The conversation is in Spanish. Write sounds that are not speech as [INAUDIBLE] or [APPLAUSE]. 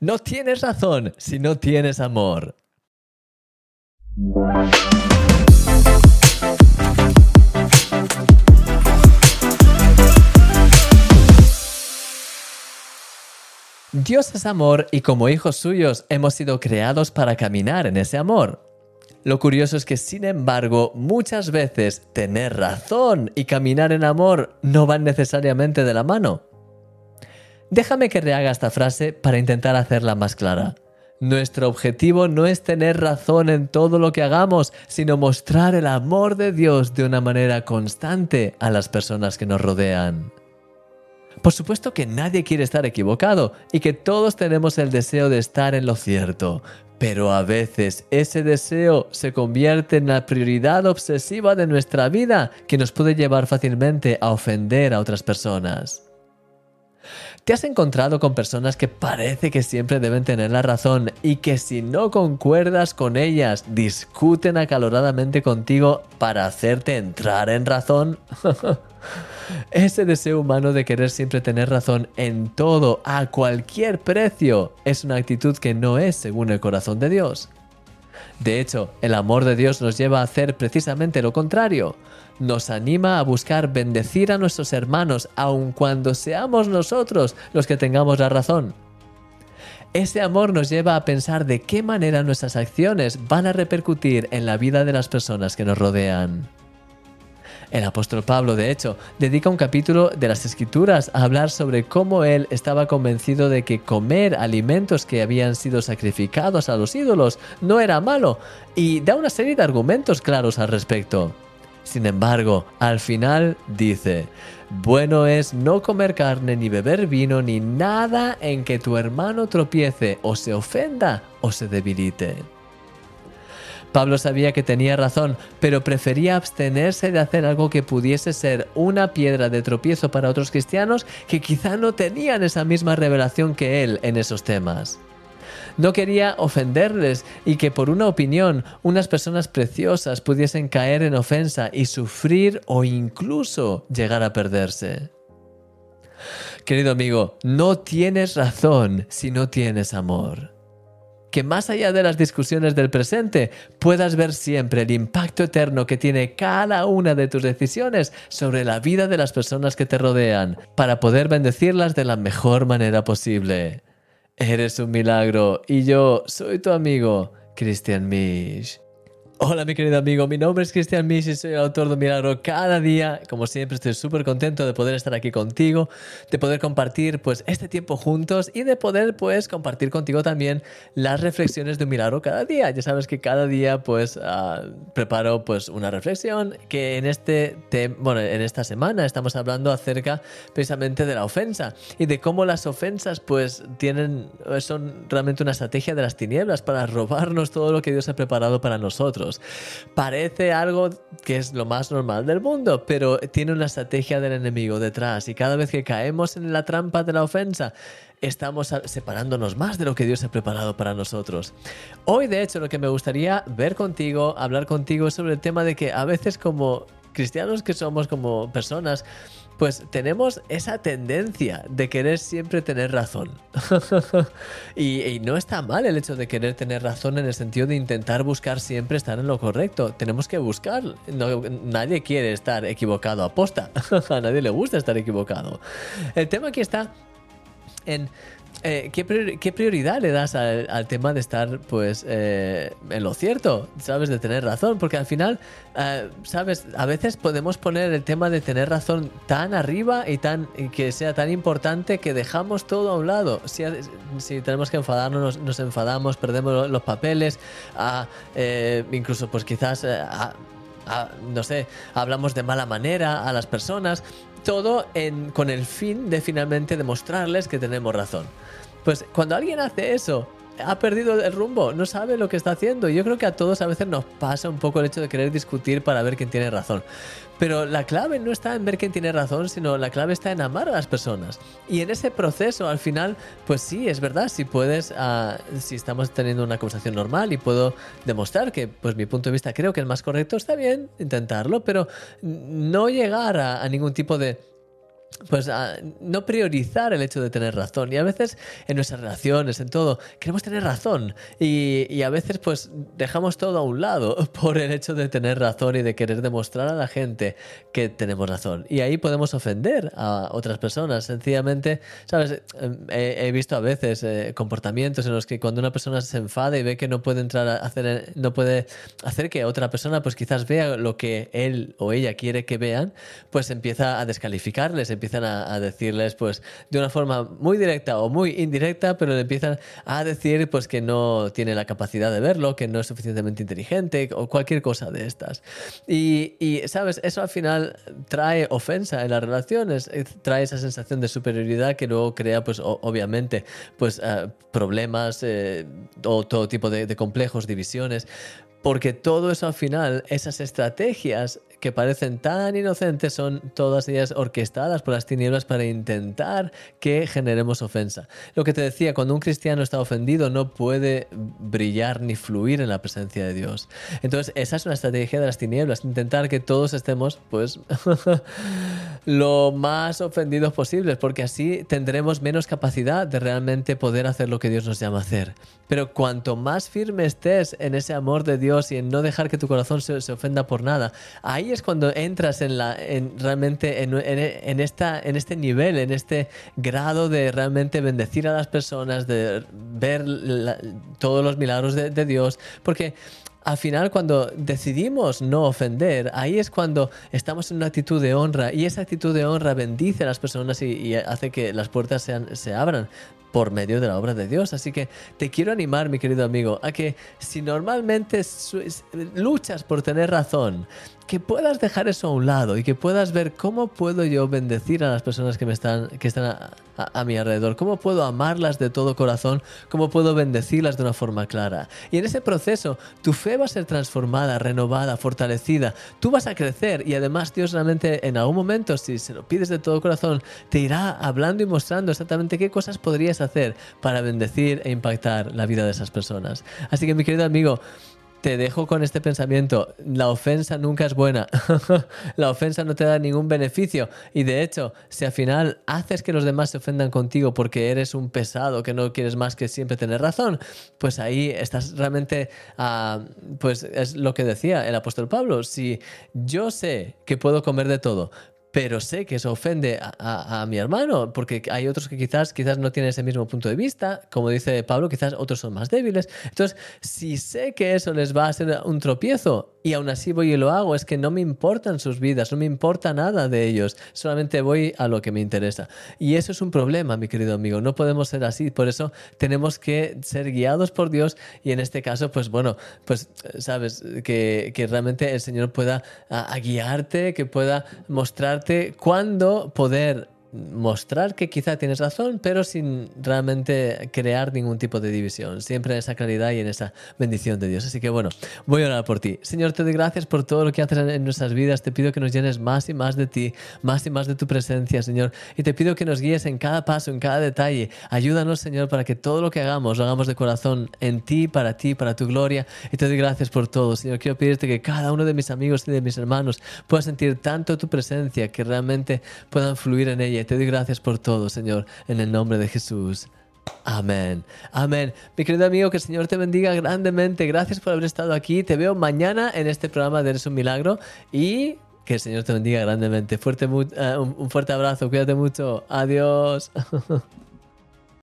No tienes razón si no tienes amor. Dios es amor y como hijos suyos hemos sido creados para caminar en ese amor. Lo curioso es que, sin embargo, muchas veces tener razón y caminar en amor no van necesariamente de la mano. Déjame que rehaga esta frase para intentar hacerla más clara. Nuestro objetivo no es tener razón en todo lo que hagamos, sino mostrar el amor de Dios de una manera constante a las personas que nos rodean. Por supuesto que nadie quiere estar equivocado y que todos tenemos el deseo de estar en lo cierto, pero a veces ese deseo se convierte en la prioridad obsesiva de nuestra vida que nos puede llevar fácilmente a ofender a otras personas. ¿Te has encontrado con personas que parece que siempre deben tener la razón y que si no concuerdas con ellas discuten acaloradamente contigo para hacerte entrar en razón? [LAUGHS] Ese deseo humano de querer siempre tener razón en todo, a cualquier precio, es una actitud que no es según el corazón de Dios. De hecho, el amor de Dios nos lleva a hacer precisamente lo contrario. Nos anima a buscar bendecir a nuestros hermanos aun cuando seamos nosotros los que tengamos la razón. Ese amor nos lleva a pensar de qué manera nuestras acciones van a repercutir en la vida de las personas que nos rodean. El apóstol Pablo, de hecho, dedica un capítulo de las Escrituras a hablar sobre cómo él estaba convencido de que comer alimentos que habían sido sacrificados a los ídolos no era malo, y da una serie de argumentos claros al respecto. Sin embargo, al final dice, bueno es no comer carne ni beber vino ni nada en que tu hermano tropiece o se ofenda o se debilite. Pablo sabía que tenía razón, pero prefería abstenerse de hacer algo que pudiese ser una piedra de tropiezo para otros cristianos que quizá no tenían esa misma revelación que él en esos temas. No quería ofenderles y que por una opinión unas personas preciosas pudiesen caer en ofensa y sufrir o incluso llegar a perderse. Querido amigo, no tienes razón si no tienes amor que más allá de las discusiones del presente, puedas ver siempre el impacto eterno que tiene cada una de tus decisiones sobre la vida de las personas que te rodean, para poder bendecirlas de la mejor manera posible. Eres un milagro y yo soy tu amigo, Christian Misch. Hola mi querido amigo, mi nombre es Cristian Misch y soy el autor de Milagro cada día. Como siempre estoy súper contento de poder estar aquí contigo, de poder compartir pues este tiempo juntos y de poder pues compartir contigo también las reflexiones de un milagro cada día. Ya sabes que cada día pues ah, preparo pues una reflexión que en este bueno, en esta semana estamos hablando acerca precisamente de la ofensa y de cómo las ofensas pues tienen son realmente una estrategia de las tinieblas para robarnos todo lo que Dios ha preparado para nosotros. Parece algo que es lo más normal del mundo, pero tiene una estrategia del enemigo detrás y cada vez que caemos en la trampa de la ofensa, estamos separándonos más de lo que Dios ha preparado para nosotros. Hoy, de hecho, lo que me gustaría ver contigo, hablar contigo, es sobre el tema de que a veces como cristianos que somos, como personas, pues tenemos esa tendencia de querer siempre tener razón. [LAUGHS] y, no está mal el hecho de querer tener razón en el sentido de intentar buscar siempre estar en lo correcto. Tenemos que buscar. nadie quiere estar equivocado a posta. [LAUGHS] a nadie le gusta estar equivocado. El tema aquí está en eh, ¿qué, prioridad le das al, tema de estar, pues, eh, en lo cierto? ¿Sabes? De tener razón. Porque al final, eh, ¿sabes? A veces podemos poner el tema de tener razón tan arriba y, tan, que sea tan importante que dejamos todo a un lado. Si, si tenemos que enfadarnos, nos, enfadamos, perdemos los papeles, ah, incluso, pues, quizás. Ah, ah, no sé, hablamos de mala manera a las personas, todo con el fin de finalmente demostrarles que tenemos razón. Pues cuando alguien hace eso, ha perdido el rumbo, no sabe lo que está haciendo. Yo creo que a todos a veces nos pasa un poco el hecho de querer discutir para ver quién tiene razón. Pero la clave no está en ver quién tiene razón, sino la clave está en amar a las personas. Y en ese proceso, al final, pues sí, es verdad, si puedes, ah, si estamos teniendo una conversación normal y puedo demostrar que, pues mi punto de vista creo que es más correcto, está bien intentarlo, pero no llegar a ningún tipo de pues no priorizar el hecho de tener razón. Y a veces en nuestras relaciones, en todo, queremos tener razón. Y, y, a veces pues dejamos todo a un lado [LAUGHS] por el hecho de tener razón y de querer demostrar a la gente que tenemos razón. Y ahí podemos ofender a otras personas. Sencillamente, ¿sabes? He, visto a veces eh, comportamientos en los que cuando una persona se enfada y ve que no puede entrar a hacer, no puede hacer que otra persona pues quizás vea lo que él o ella quiere que vean, pues empieza a descalificarles, empiezan a, decirles pues de una forma muy directa o muy indirecta, pero le empiezan a decir pues que no tiene la capacidad de verlo, que no es suficientemente inteligente o cualquier cosa de estas. Y, y sabes, eso al final trae ofensa en las relaciones, trae esa sensación de superioridad que luego crea pues obviamente pues eh, problemas eh, o todo tipo de, de complejos, divisiones. Porque todo eso al final, esas estrategias que parecen tan inocentes, son todas ellas orquestadas por las tinieblas para intentar que generemos ofensa. Lo que te decía, cuando un cristiano está ofendido no puede brillar ni fluir en la presencia de Dios. Entonces, esa es una estrategia de las tinieblas, intentar que todos estemos, pues, [LAUGHS] lo más ofendidos posibles, porque así tendremos menos capacidad de realmente poder hacer lo que Dios nos llama a hacer. Pero cuanto más firme estés en ese amor de Dios y en no dejar que tu corazón se, ofenda por nada, ahí es cuando entras en la, en, realmente en, esta, en este nivel, en este grado de realmente bendecir a las personas, de ver todos los milagros de, Dios, porque al final cuando decidimos no ofender, ahí es cuando estamos en una actitud de honra y esa actitud de honra bendice a las personas y, hace que las puertas se abran por medio de la obra de Dios. Así que te quiero animar, mi querido amigo, a que si normalmente luchas por tener razón, que puedas dejar eso a un lado y que puedas ver cómo puedo yo bendecir a las personas que me están que están a, mi alrededor, cómo puedo amarlas de todo corazón, cómo puedo bendecirlas de una forma clara. Y en ese proceso tu fe va a ser transformada, renovada, fortalecida. Tú vas a crecer y además Dios realmente en algún momento si se lo pides de todo corazón te irá hablando y mostrando exactamente qué cosas podrías hacer para bendecir e impactar la vida de esas personas. Así que mi querido amigo, te dejo con este pensamiento. La ofensa nunca es buena. [LAUGHS] la ofensa no te da ningún beneficio. Y de hecho, si al final haces que los demás se ofendan contigo porque eres un pesado, que no quieres más que siempre tener razón, pues ahí estás realmente, uh, pues es lo que decía el apóstol Pablo. Si yo sé que puedo comer de todo, pero sé que eso ofende a, mi hermano, porque hay otros que quizás, quizás no tienen ese mismo punto de vista, como dice Pablo, quizás otros son más débiles. Entonces, si sé que eso les va a ser un tropiezo y aún así voy y lo hago, es que no me importan sus vidas, no me importa nada de ellos, solamente voy a lo que me interesa. Y eso es un problema, mi querido amigo, no podemos ser así, por eso tenemos que ser guiados por Dios y en este caso, pues bueno, pues sabes, que, que realmente el Señor pueda guiarte, que pueda mostrarte cuándo poder mostrar que quizá tienes razón, pero sin realmente crear ningún tipo de división, siempre en esa claridad y en esa bendición de Dios. Así que bueno, voy a orar por ti. Señor, te doy gracias por todo lo que haces en nuestras vidas. Te pido que nos llenes más y más de ti, más y más de tu presencia, Señor. Y te pido que nos guíes en cada paso, en cada detalle. Ayúdanos, Señor, para que todo lo que hagamos lo hagamos de corazón en ti, para ti, para tu gloria. Y te doy gracias por todo, Señor. Quiero pedirte que cada uno de mis amigos y de mis hermanos pueda sentir tanto tu presencia que realmente puedan fluir en ella te doy gracias por todo, Señor, en el nombre de Jesús. Amén. Amén. Mi querido amigo, que el Señor te bendiga grandemente. Gracias por haber estado aquí. Te veo mañana en este programa de Eres un Milagro y que el Señor te bendiga grandemente. Fuerte, uh, un fuerte abrazo. Cuídate mucho. Adiós. [LAUGHS]